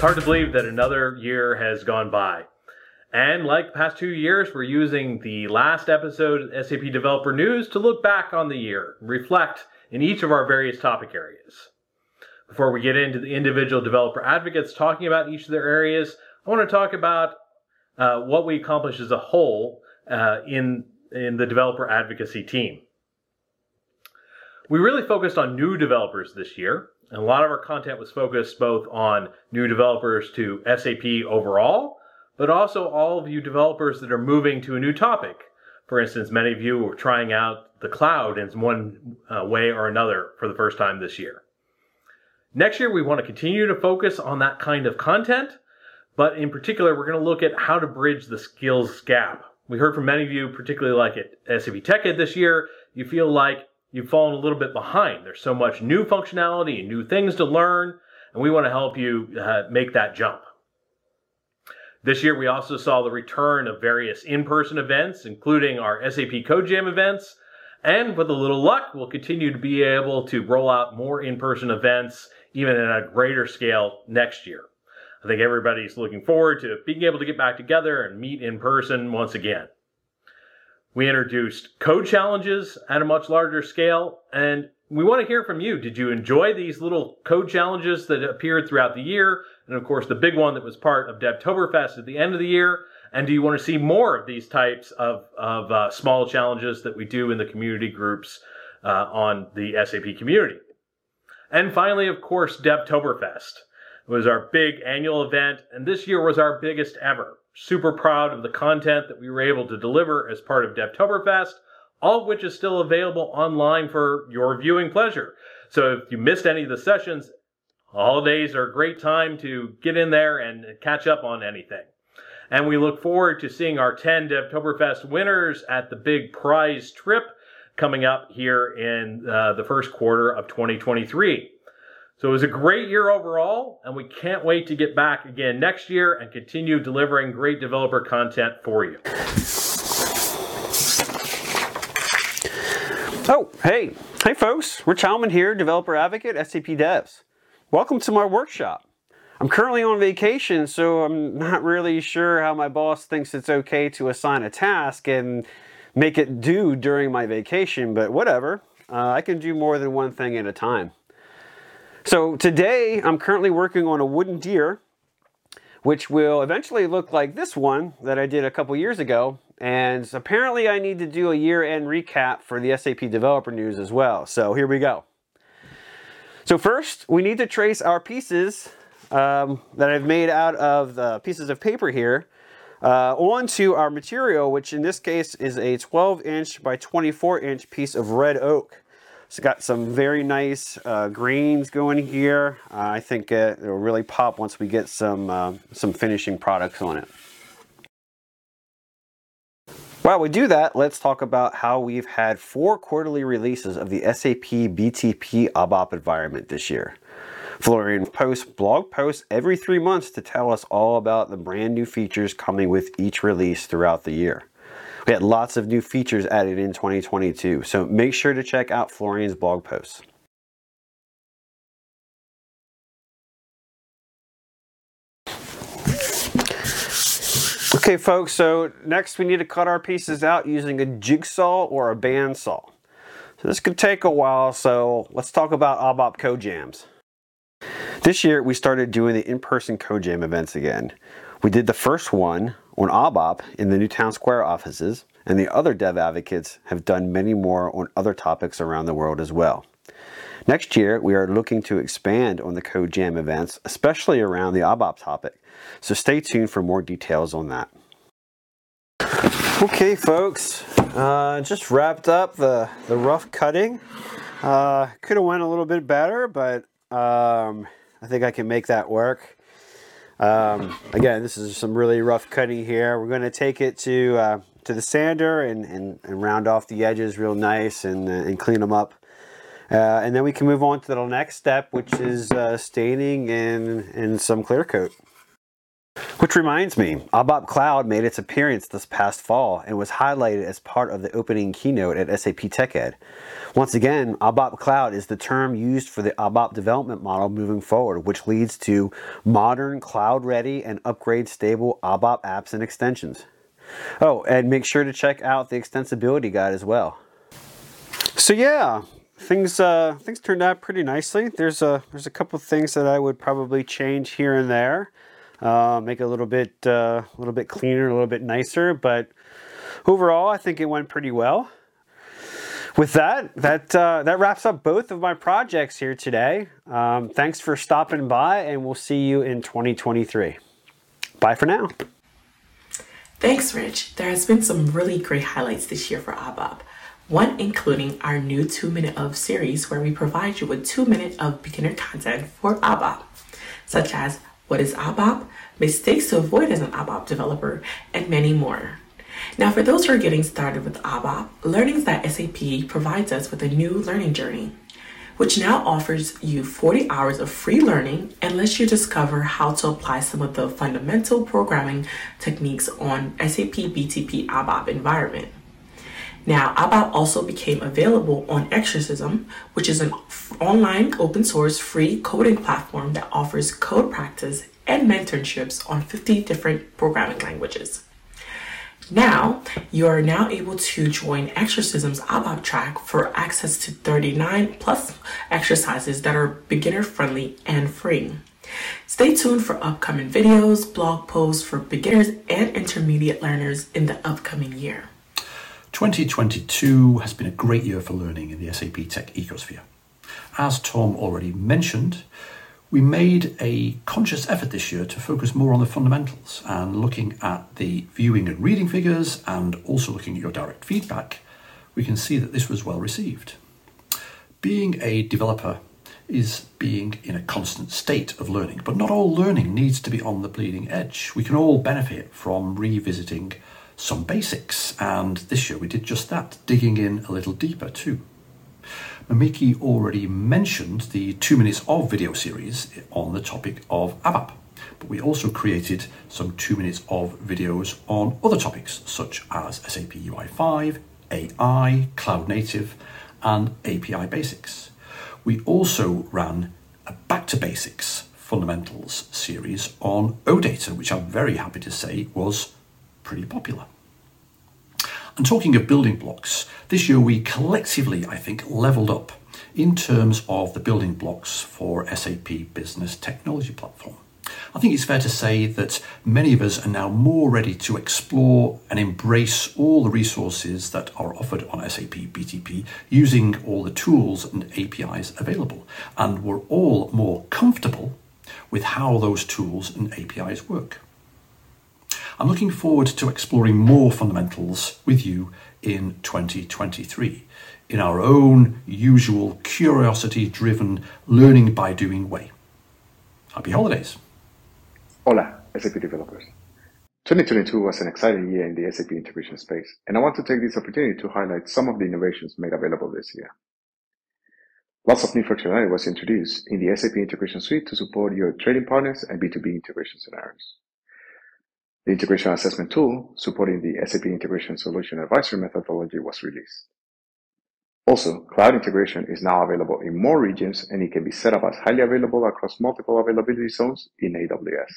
It's hard to believe that another year has gone by. And like the past two years, we're using the last episode of SAP Developer News to look back on the year, reflect in each of our various topic areas. Before we get into the individual developer advocates talking about each of their areas, I want to talk about uh, what we accomplished as a whole uh, in, in the developer advocacy team. We really focused on new developers this year, a lot of our content was focused both on new developers to SAP overall, but also all of you developers that are moving to a new topic. For instance, many of you were trying out the cloud in one uh, way or another for the first time this year. Next year, we want to continue to focus on that kind of content, but in particular, we're going to look at how to bridge the skills gap. We heard from many of you, particularly like at SAP TechEd this year, you feel like you've fallen a little bit behind. There's so much new functionality and new things to learn, and we want to help you uh, make that jump. This year, we also saw the return of various in-person events, including our SAP Code Jam events, and with a little luck, we'll continue to be able to roll out more in-person events, even at a greater scale next year. I think everybody's looking forward to being able to get back together and meet in person once again. We introduced code challenges at a much larger scale, and we want to hear from you. Did you enjoy these little code challenges that appeared throughout the year? And of course, the big one that was part of Devtoberfest at the end of the year. And do you want to see more of these types of, of uh, small challenges that we do in the community groups uh, on the SAP community? And finally, of course, Devtoberfest. Was our big annual event, and this year was our biggest ever. Super proud of the content that we were able to deliver as part of Devtoberfest all of which is still available online for your viewing pleasure. So if you missed any of the sessions, holidays are a great time to get in there and catch up on anything. And we look forward to seeing our 10 Devtoberfest winners at the big prize trip coming up here in uh, the first quarter of 2023. So it was a great year overall, and we can't wait to get back again next year and continue delivering great developer content for you. Oh, hey. Hey, folks. Rich Heilman here, developer advocate, SAP Devs. Welcome to my workshop. I'm currently on vacation, so I'm not really sure how my boss thinks it's okay to assign a task and make it due during my vacation, but whatever. Uh, I can do more than one thing at a time. So today, I'm currently working on a wooden deer, which will eventually look like this one that I did a couple years ago, and apparently I need to do a year-end recap for the SAP Developer News as well. So here we go. So first, we need to trace our pieces um, that I've made out of the pieces of paper here uh, onto our material, which in this case is a 12 inch by 24 inch piece of red oak. It's got some very nice uh, grains going here. Uh, I think it, will really pop once we get some, uh, some finishing products on it. While we do that, let's talk about how we've had four quarterly releases of the SAP BTP ABAP environment this year. Florian posts blog posts every three months to tell us all about the brand new features coming with each release throughout the year. We had lots of new features added in 2022, so make sure to check out Florian's blog posts. Okay folks, so next we need to cut our pieces out using a jigsaw or a bandsaw. So this could take a while, so let's talk about ABAP Code Jams. This year we started doing the in-person Code Jam events again. We did the first one on ABAP in the Newtown Square offices, and the other dev advocates have done many more on other topics around the world as well. Next year, we are looking to expand on the Code Jam events, especially around the ABAP topic. So stay tuned for more details on that. Okay, folks, uh, just wrapped up the, the rough cutting. Uh, Could have went a little bit better, but um, I think I can make that work. Um, again, this is some really rough cutting here. We're going to take it to uh, to the sander and, and, and, round off the edges real nice and, uh, and clean them up. Uh, and then we can move on to the next step, which is uh, staining and, and some clear coat. Which reminds me, ABAP Cloud made its appearance this past fall and was highlighted as part of the opening keynote at SAP TechEd. Once again, ABAP Cloud is the term used for the ABAP development model moving forward, which leads to modern, cloud ready, and upgrade stable ABAP apps and extensions. Oh, and make sure to check out the extensibility guide as well. So yeah, things uh, things turned out pretty nicely. There's a there's a couple things that I would probably change here and there uh, make it a little bit uh, a little bit cleaner, a little bit nicer. But overall, I think it went pretty well. With that, that uh, that wraps up both of my projects here today. Um, thanks for stopping by, and we'll see you in 2023. Bye for now. Thanks, Rich. There has been some really great highlights this year for ABAP. One including our new two minute of series where we provide you with two minutes of beginner content for ABAP, such as what is ABAP, mistakes to avoid as an ABAP developer, and many more. Now, for those who are getting started with ABAP, learnings that SAP provides us with a new learning journey, which now offers you 40 hours of free learning and lets you discover how to apply some of the fundamental programming techniques on SAP BTP ABAP environment. Now, ABAP also became available on Exercism, which is an online open source free coding platform that offers code practice and mentorships on 50 different programming languages. Now, you are now able to join Exercism's ABAP track for access to 39 plus exercises that are beginner friendly and free. Stay tuned for upcoming videos, blog posts for beginners and intermediate learners in the upcoming year. 2022 has been a great year for learning in the SAP Tech ecosphere. As Tom already mentioned, we made a conscious effort this year to focus more on the fundamentals and looking at the viewing and reading figures and also looking at your direct feedback, we can see that this was well received. Being a developer is being in a constant state of learning, but not all learning needs to be on the bleeding edge. We can all benefit from revisiting some basics, and this year we did just that, digging in a little deeper too. Mamikee already mentioned the two minutes of video series on the topic of ABAP, but we also created some two minutes of videos on other topics such as SAP UI5, AI, Cloud Native, and API Basics. We also ran a Back to Basics Fundamentals series on OData, which I'm very happy to say was pretty popular. And talking of building blocks, this year we collectively, I think, leveled up in terms of the building blocks for SAP Business Technology Platform. I think it's fair to say that many of us are now more ready to explore and embrace all the resources that are offered on SAP BTP using all the tools and APIs available. And we're all more comfortable with how those tools and APIs work. I'm looking forward to exploring more fundamentals with you in 2023 in our own usual curiosity driven learning by doing way. Happy holidays! Hola, SAP developers. 2022 was an exciting year in the SAP integration space, and I want to take this opportunity to highlight some of the innovations made available this year. Lots of new functionality was introduced in the SAP Integration Suite to support your trading partners and B2B integration scenarios. The integration assessment tool supporting the SAP Integration Solution Advisory methodology was released. Also, cloud integration is now available in more regions and it can be set up as highly available across multiple availability zones in AWS.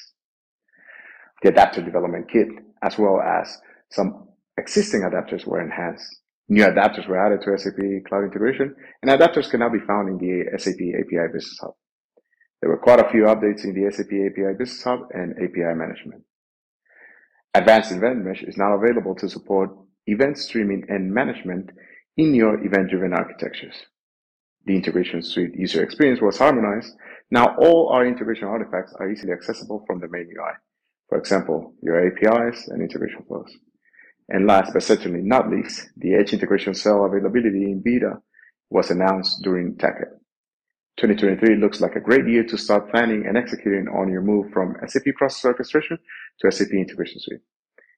The adapter development kit, as well as some existing adapters were enhanced. New adapters were added to SAP Cloud Integration, and adapters can now be found in the SAP API Business Hub. There were quite a few updates in the SAP API Business Hub and API Management. Advanced Event Mesh is now available to support event streaming and management in your event-driven architectures. The integration suite user experience was harmonized. Now all our integration artifacts are easily accessible from the main UI. For example, your APIs and integration flows. And last but certainly not least, the Edge integration cell availability in beta was announced during TechEd. 2023 looks like a great year to start planning and executing on your move from SAP Process Orchestration to SAP Integration Suite.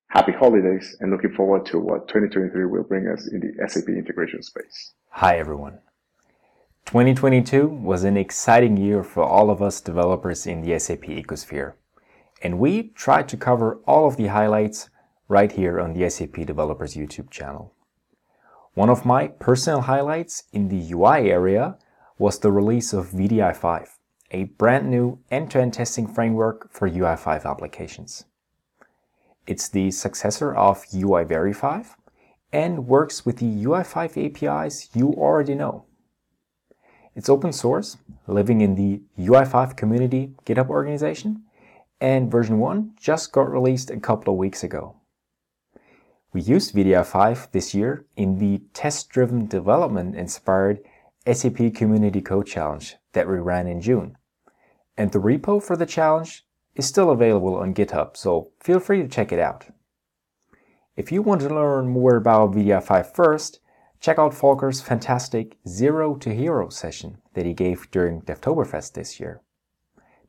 Happy holidays and looking forward to what 2023 will bring us in the SAP integration space. Hi, everyone. 2022 was an exciting year for all of us developers in the SAP ecosphere. and we tried to cover all of the highlights right here on the SAP Developers YouTube channel. One of my personal highlights in the UI area was the release of wdi5, a brand new end-to-end testing framework for UI5 applications. It's the successor of UI 5 and works with the UI5 APIs you already know. It's open source, living in the UI5 community GitHub organization, and version 1 just got released a couple of weeks ago. We used wdi5 this year in the test-driven development inspired SAP Community Code Challenge that we ran in June. And the repo for the challenge is still available on GitHub, so feel free to check it out. If you want to learn more about wdi5 first, check out Volker's fantastic Zero to Hero session that he gave during Devtoberfest this year.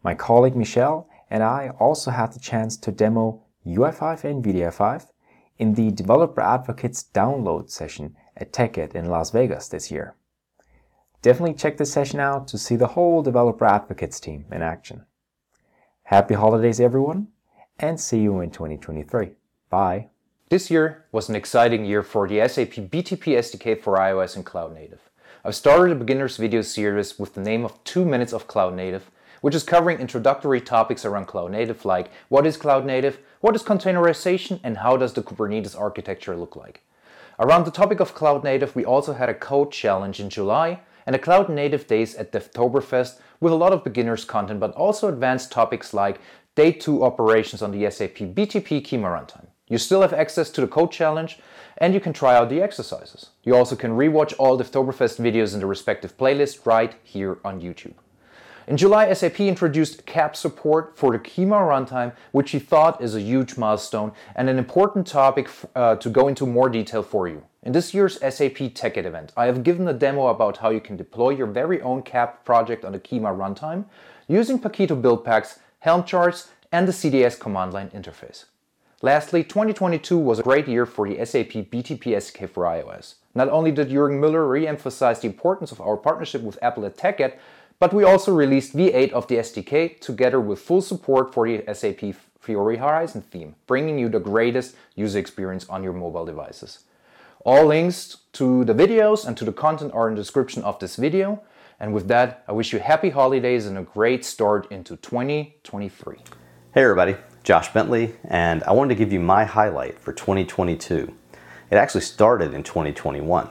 My colleague Michelle and I also had the chance to demo UI5 and wdi5 in the Developer Advocates download session at TechEd in Las Vegas this year. Definitely check this session out to see the whole Developer Advocates team in action. Happy holidays, everyone, and see you in 2023. Bye. This year was an exciting year for the SAP BTP SDK for iOS and Cloud Native. I've started a beginner's video series with the name of 2 Minutes of Cloud Native, which is covering introductory topics around Cloud Native like what is Cloud Native, what is containerization, and how does the Kubernetes architecture look like. Around the topic of Cloud Native, we also had a code challenge in July and a Cloud Native Days at Devtoberfest with a lot of beginners content, but also advanced topics like Day 2 operations on the SAP BTP Kyma runtime. You still have access to the code challenge and you can try out the exercises. You also can rewatch all Devtoberfest videos in the respective playlist right here on YouTube. In July, SAP introduced CAP support for the Kyma runtime, which he thought is a huge milestone and an important topic uh, to go into more detail for you. In this year's SAP TechEd event, I have given a demo about how you can deploy your very own CAP project on the Kyma runtime using Paketo build packs, Helm charts, and the CDS command line interface. Lastly, 2022 was a great year for the SAP BTP SDK for iOS. Not only did Jürgen Müller re-emphasize the importance of our partnership with Apple at TechEd, but we also released V8 of the SDK together with full support for the SAP Fiori Horizon theme, bringing you the greatest user experience on your mobile devices. All links to the videos and to the content are in the description of this video. And with that, I wish you happy holidays and a great start into 2023. Hey everybody, Josh Bentley, and I wanted to give you my highlight for 2022. It actually started in 2021.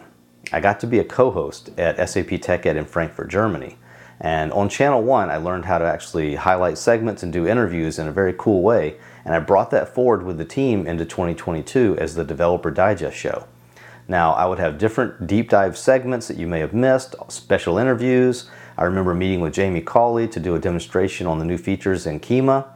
I got to be a co-host at SAP TechEd in Frankfurt, Germany, and on Channel 1, I learned how to actually highlight segments and do interviews in a very cool way. And I brought that forward with the team into 2022 as the Developer Digest show. Now, I would have different deep dive segments that you may have missed, special interviews. I remember meeting with Jamie Cawley to do a demonstration on the new features in Kyma.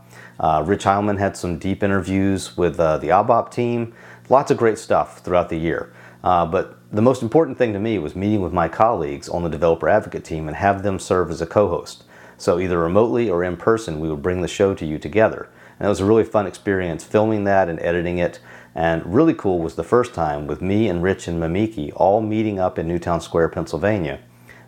Uh, Rich Heilman had some deep interviews with uh, the ABAP team. Lots of great stuff throughout the year. Uh, but the most important thing to me was meeting with my colleagues on the developer advocate team and have them serve as a co-host. So either remotely or in person, we would bring the show to you together. And it was a really fun experience filming that and editing it. And really cool was the first time with me and Rich and Mamikee all meeting up in Newtown Square, Pennsylvania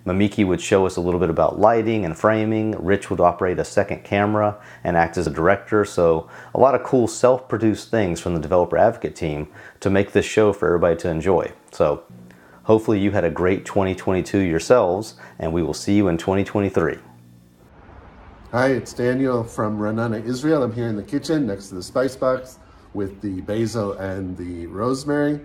Mamikee would show us a little bit about lighting and framing. Rich would operate a second camera and act as a director. So, a lot of cool self produced things from the developer advocate team to make this show for everybody to enjoy. So, hopefully, you had a great 2022 yourselves, and we will see you in 2023. Hi, it's Daniel from Ra'anana, Israel. I'm here in the kitchen next to the spice box with the basil and the rosemary.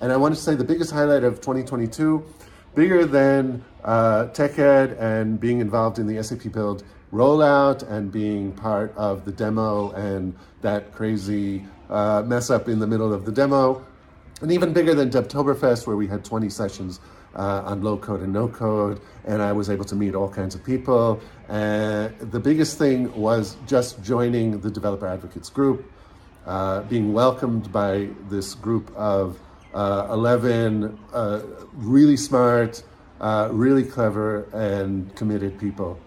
And I want to say the biggest highlight of 2022 bigger than uh, TechEd and being involved in the SAP Build rollout and being part of the demo and that crazy uh, mess up in the middle of the demo. And even bigger than Devtoberfest, where we had 20 sessions uh, on low code and no code, and I was able to meet all kinds of people. And the biggest thing was just joining the Developer Advocates group, uh, being welcomed by this group of uh, 11 uh, really smart, uh, really clever, and committed people.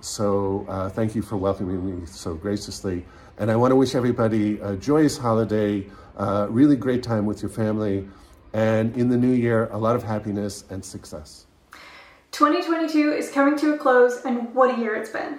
So uh, thank you for welcoming me so graciously. And I want to wish everybody a joyous holiday, uh, really great time with your family, and in the new year, a lot of happiness and success. 2022 is coming to a close, and what a year it's been.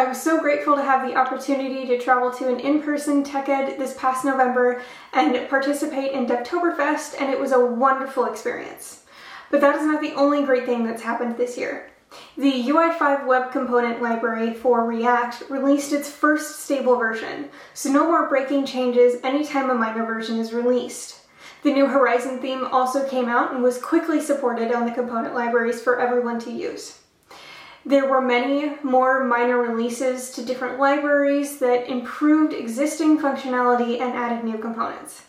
I was so grateful to have the opportunity to travel to an in-person TechEd this past November and participate in Devtoberfest, and it was a wonderful experience. But that is not the only great thing that's happened this year. The UI5 web component library for React released its first stable version, so no more breaking changes anytime a minor version is released. The new Horizon theme also came out and was quickly supported on the component libraries for everyone to use. There were many more minor releases to different libraries that improved existing functionality and added new components.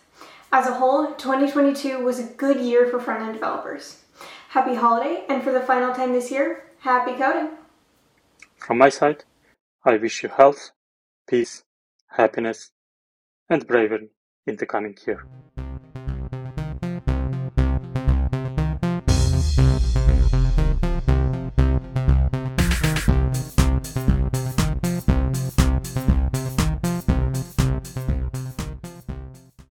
As a whole, 2022 was a good year for front-end developers. Happy holiday, and for the final time this year, happy coding! From my side, I wish you health, peace, happiness, and bravery in the coming year.